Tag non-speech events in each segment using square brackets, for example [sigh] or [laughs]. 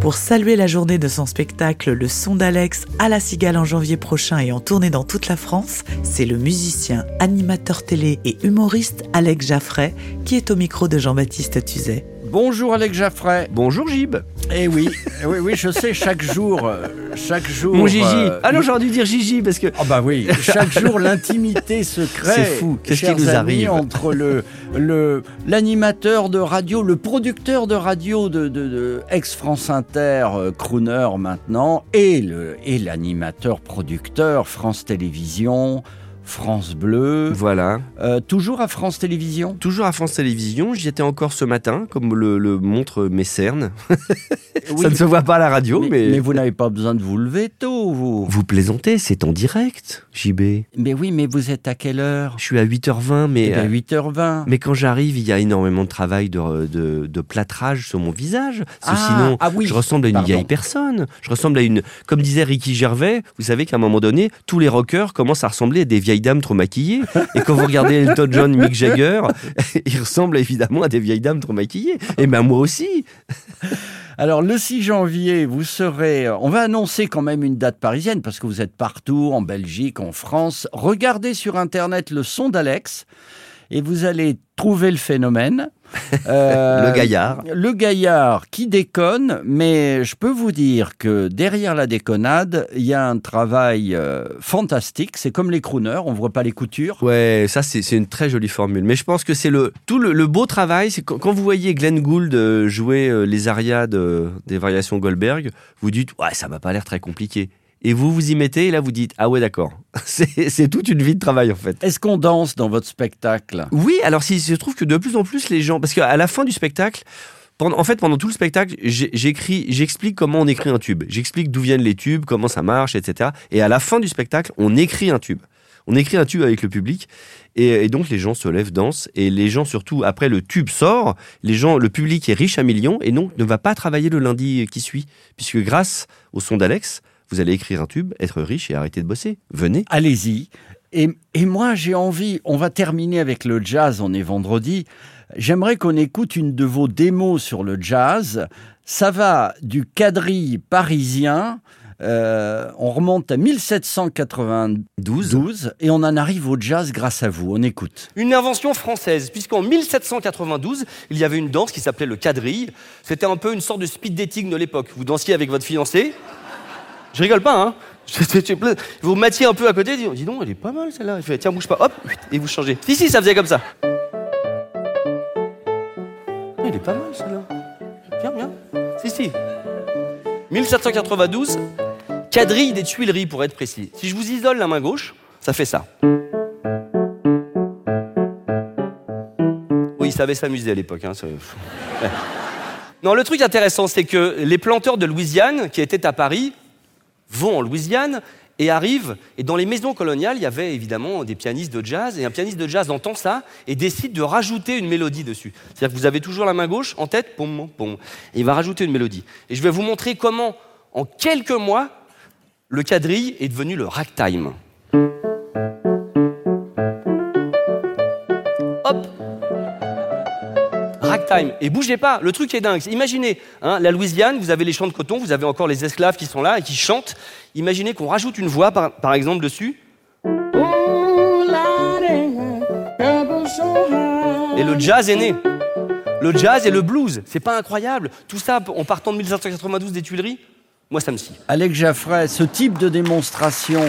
Pour saluer la journée de son spectacle Le Son d'Alex à la Cigale en janvier prochain et en tournée dans toute la France, c'est le musicien, animateur télé et humoriste Alex Jaffray qui est au micro de Jean-Baptiste Tuzet. Bonjour Alex Jaffray. Bonjour Gib. Eh oui, eh oui, oui, je sais, chaque jour, euh, chaque jour. Mon Gigi. euh, ah non, j'aurais dû dire Gigi parce que. Oh bah oui, chaque jour l'intimité se [laughs] crée. C'est fou, qu'est-ce qui nous amis, arrive entre le le l'animateur de radio, le producteur de radio de, de, de ex France Inter, euh, crooner maintenant, et le et l'animateur producteur France Télévisions, France Bleu, Voilà. euh, toujours à France Télévisions? Toujours à France Télévisions, j'y étais encore ce matin, comme le, le montrent mes cernes. [laughs] Oui, Ça ne se voit pas à la radio, mais, mais. mais vous n'avez pas besoin de vous lever tôt, vous. Vous plaisantez, c'est en direct, JB. Mais oui, mais vous êtes à quelle heure? Je suis à 8h20, mais. Eh ben, euh, 8h20. Mais quand j'arrive, il y a énormément de travail de, de, de plâtrage sur mon visage. Ah, sinon, ah oui, je ressemble à une pardon. vieille personne. Je ressemble à une. Comme disait Ricky Gervais, vous savez qu'à un moment donné, tous les rockers commencent à ressembler à des vieilles dames trop maquillées. Et quand vous regardez Elton John, Mick Jagger, [laughs] ils ressemblent évidemment à des vieilles dames trop maquillées. Et ben moi aussi. Alors, le 6 janvier, vous serez. On va annoncer quand même une date parisienne parce que vous êtes partout, en Belgique, en France. Regardez sur Internet le son d'Alex et vous allez trouver le phénomène. [laughs] Euh, Le gaillard. Le gaillard qui déconne, mais je peux vous dire que derrière la déconnade, il y a un travail euh, fantastique. C'est comme les crooners, on voit pas les coutures. Ouais, ça c'est une très jolie formule. Mais je pense que c'est le tout le, le beau travail, c'est quand, quand vous voyez Glenn Gould euh, jouer euh, les arias de- des variations Goldberg, vous dites ouais ça m'a pas l'air très compliqué. Et vous vous y mettez et là vous dites ah ouais d'accord. [laughs] C'est toute une vie de travail en fait. Est-ce qu'on danse dans votre spectacle? Oui, alors si je trouve que de plus en plus les gens, parce qu'à la fin du spectacle. En fait, pendant tout le spectacle, j'écris, j'explique comment on écrit un tube. J'explique d'où viennent les tubes, comment ça marche, etc. Et à la fin du spectacle, on écrit un tube. On écrit un tube avec le public. Et, et donc, les gens se lèvent, dansent. Et les gens, surtout, après le tube sort, les gens, le public est riche à millions et donc ne va pas travailler le lundi qui suit. Puisque grâce au son d'Alex, vous allez écrire un tube, être riche et arrêter de bosser. Venez. Allez-y. Et, et moi, j'ai envie, on va terminer avec le jazz, on est vendredi. J'aimerais qu'on écoute une de vos démos sur le jazz. Ça va du quadrille parisien, euh, on remonte à 1792 et on en arrive au jazz grâce à vous. On écoute. Une invention française, puisqu'en 1792, il y avait une danse qui s'appelait le quadrille. C'était un peu une sorte de speed dating de l'époque. Vous dansiez avec votre fiancé. Je rigole pas, hein [laughs] Vous mettiez un peu à côté, dis, donc, elle est pas mal celle-là. Il fait, tiens, bouge pas, hop, et vous changez. Si, si, ça faisait comme ça. Ah, Elle est pas mal celle-là. Bien, bien. Si, si. 1792, quadrille des Tuileries pour être précis. Si je vous isole la main gauche, ça fait ça. Oui, ils savaient s'amuser à l'époque. hein, [laughs] non, le truc intéressant, c'est que les planteurs de Louisiane, qui étaient à Paris, vont en Louisiane et arrivent. Et dans les maisons coloniales, il y avait évidemment des pianistes de jazz. Et un pianiste de jazz entend ça et décide de rajouter une mélodie dessus. C'est-à-dire que vous avez toujours la main gauche en tête, pom, pom, et il va rajouter une mélodie. Et je vais vous montrer comment, en quelques mois, le quadrille est devenu le ragtime. Et bougez pas, le truc est dingue. Imaginez, hein, la Louisiane, vous avez les champs de coton, vous avez encore les esclaves qui sont là et qui chantent. Imaginez qu'on rajoute une voix, par, exemple, dessus. Et le jazz est né. Le jazz et le blues, c'est pas incroyable. Tout ça en partant de 1792 des Tuileries, moi ça me scie. Alex Jaffray, ce type de démonstration,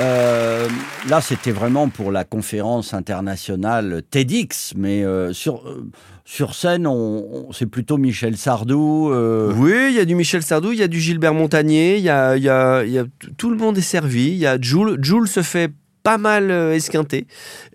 euh, là c'était vraiment pour la conférence internationale TEDx, mais euh, sur, euh, sur scène, on, on- c'est plutôt Michel Sardou. euh, Oui, il y a du Michel Sardou, il y a du Gilbert Montagnier, il y a, il y a- y a tout le monde est servi. Il y a Jules, Jules se fait pas mal euh, esquinter.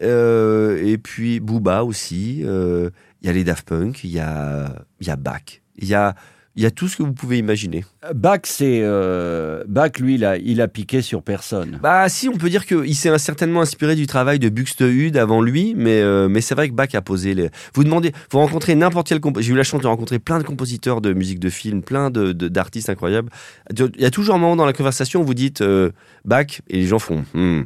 Euh, et puis Booba aussi. euh, il y a les Daft Punk, il y a, il y a Bach. Il y a Il y a tout ce que vous pouvez imaginer. Bach, c'est euh, Bach, lui, il a, il a piqué sur personne. Bah si, on peut dire qu'il s'est certainement inspiré du travail de Buxtehude avant lui, mais, euh, mais c'est vrai que Bach a posé les... Vous demandez, vous rencontrez n'importe quel... comp- J'ai eu la chance de rencontrer plein de compositeurs de musique de film, plein de- de- d'artistes incroyables. Il y a toujours un moment dans la conversation où vous dites euh, Bach, et les gens font Hmm,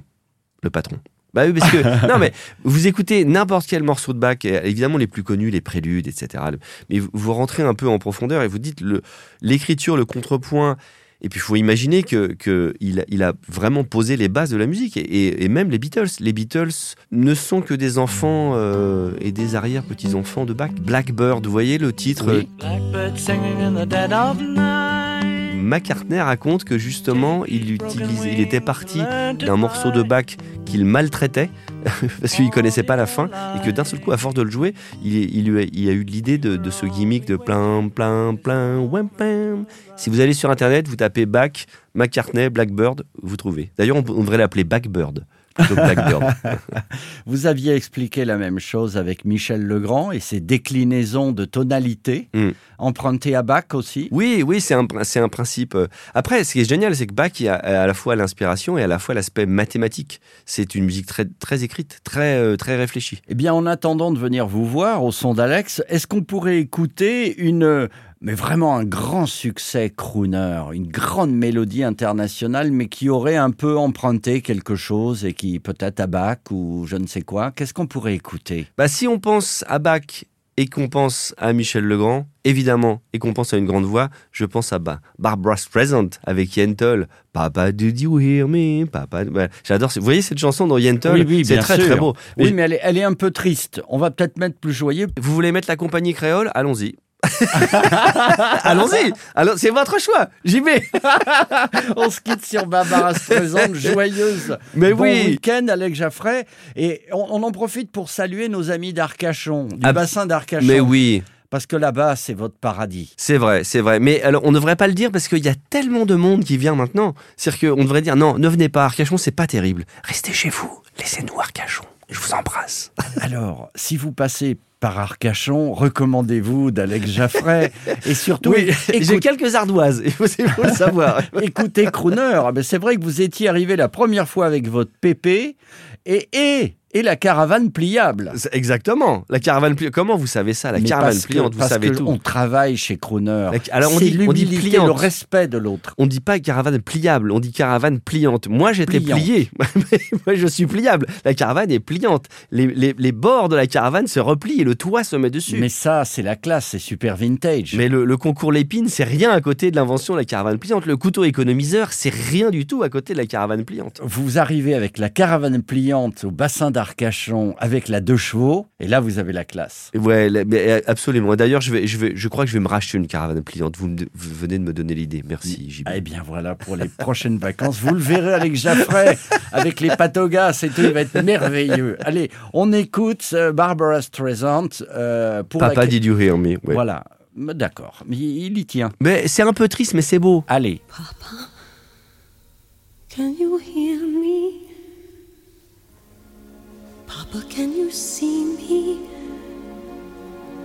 le patron. Bah oui, parce que [laughs] non mais vous écoutez n'importe quel morceau de Bach, évidemment les plus connus, les préludes, etc. Mais vous, vous rentrez un peu en profondeur et vous dites le l'écriture, le contrepoint. Et puis il faut imaginer que, que il, a, il a vraiment posé les bases de la musique et, et- et même les Beatles. Les Beatles ne sont que des enfants euh, et des arrière petits enfants de Bach. Blackbird, vous voyez le titre? Oui. McCartney raconte que justement il utilise, il était parti d'un morceau de Bach qu'il maltraitait [laughs] parce qu'il connaissait pas la fin et que d'un seul coup, à force de le jouer, il, a, il a eu l'idée de, de ce gimmick de plein, plein, plein, wham, pam. Si vous allez sur internet, vous tapez Bach, McCartney, Blackbird, vous trouvez. D'ailleurs, on, on devrait l'appeler Backbird. Blackbird. [laughs] Vous aviez expliqué la même chose avec Michel Legrand et ses déclinaisons de tonalité, Mm. empruntées à Bach aussi. Oui, oui, c'est un, c'est un principe. Après, ce qui est génial, c'est que Bach il a à la fois l'inspiration et à la fois l'aspect mathématique. C'est une musique très, très écrite, très, euh, très réfléchie. Eh bien, en attendant de venir vous voir au son d'Alex, est-ce qu'on pourrait écouter une, mais vraiment un grand succès crooner, une grande mélodie internationale, mais qui aurait un peu emprunté quelque chose et qui peut-être à Bach ou je ne sais quoi Qu'est-ce qu'on pourrait écouter? Bah, si on pense à Bach et qu'on pense à Michel Legrand, évidemment, et qu'on pense à une grande voix, je pense à bah, Barbara Streisand avec Yentl. Papa, did you hear me? Papa, j'adore. Vous voyez cette chanson dans Yentl? Oui, oui, C'est très sûr. très beau. Oui, Mais mais elle est, elle est un peu triste. On va peut-être mettre plus joyeux. Vous voulez mettre la compagnie créole? Allons-y. [laughs] Allons-y. Alors, c'est votre choix. J'y vais. [laughs] On se quitte sur Barbara Streisand, [laughs] joyeuse. Mais bon oui. week-end, Alex Jaffray. Et on, on en profite pour saluer nos amis d'Arcachon, du Ah, bassin d'Arcachon. Mais oui. Parce que là-bas, c'est votre paradis. C'est vrai, c'est vrai. Mais alors, on ne devrait pas le dire parce qu'il y a tellement de monde qui vient maintenant. C'est-à-dire qu'on devrait dire non, ne venez pas Arcachon, c'est pas terrible. Restez chez vous. Laissez-nous Arcachon. Je vous embrasse. Alors, si vous passez par Arcachon, recommandez-vous d'Alex Jaffray. [laughs] et surtout, Oui, [laughs] j'ai quelques ardoises. Il faut, il faut le savoir. [laughs] écoutez Crooner. Ah ben, C'est vrai que vous étiez arrivé la première fois avec votre pépé et, et, et la caravane pliable. Exactement. La caravane pliante. Comment vous savez ça La Mais caravane que- pliante, vous savez que tout. On travaille chez Crooner. La- alors, on dit- l'humilité, le respect de l'autre. On dit pas caravane pliable, on dit caravane pliante. Moi, j'étais plié. [laughs] Moi, je suis pliable. La caravane est pliante. Les, les- les bords de la caravane se replient et le toit se met dessus. Mais ça, c'est la classe, c'est super vintage. Mais le, le concours Lépine, c'est rien à côté de l'invention de la caravane pliante. Le couteau économiseur, c'est rien du tout à côté de la caravane pliante. Vous arrivez avec la caravane pliante au bassin d'Arcachon avec la deux chevaux, et là, vous avez la classe. Ouais, euh, absolument. D'ailleurs, je, vais, je, vais, je crois que je vais me racheter une caravane pliante. Vous, me- vous venez de me donner l'idée. Merci, JB. Eh bien voilà, pour les prochaines vacances, vous le verrez avec Jaffray, avec les patogas, c'est tout, il va être merveilleux. Allez, on écoute euh, Barbara Streisand euh, pour Papa, la... did you hear me? Ouais. Voilà, d'accord, mais il y tient. Mais c'est un peu triste, mais c'est beau. Allez, Can you hear me? Papa, can you see me?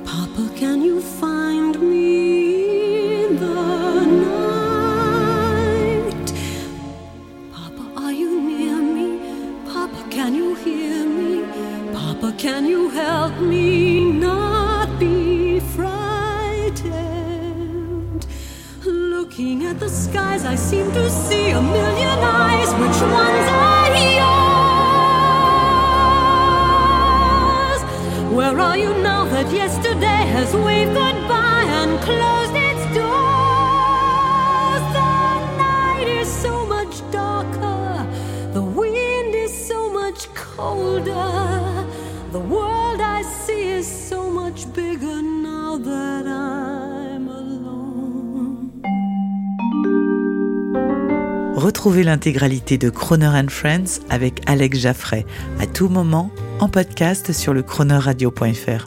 Papa, can you find me in the night? Papa, are you near me? Papa, can you hear me? Papa, can you help me not be frightened? Looking at the skies, I seem to see a million eyes. Which ones are yesterday has waved goodbye and closed its doors? The night is so much darker, the wind is so much colder. The world I see is so much bigger now that I'm alone. Retrouvez l'intégralité de Croner and Friends avec Alex Jaffray à tout moment en podcast sur le chroneurradio.fr.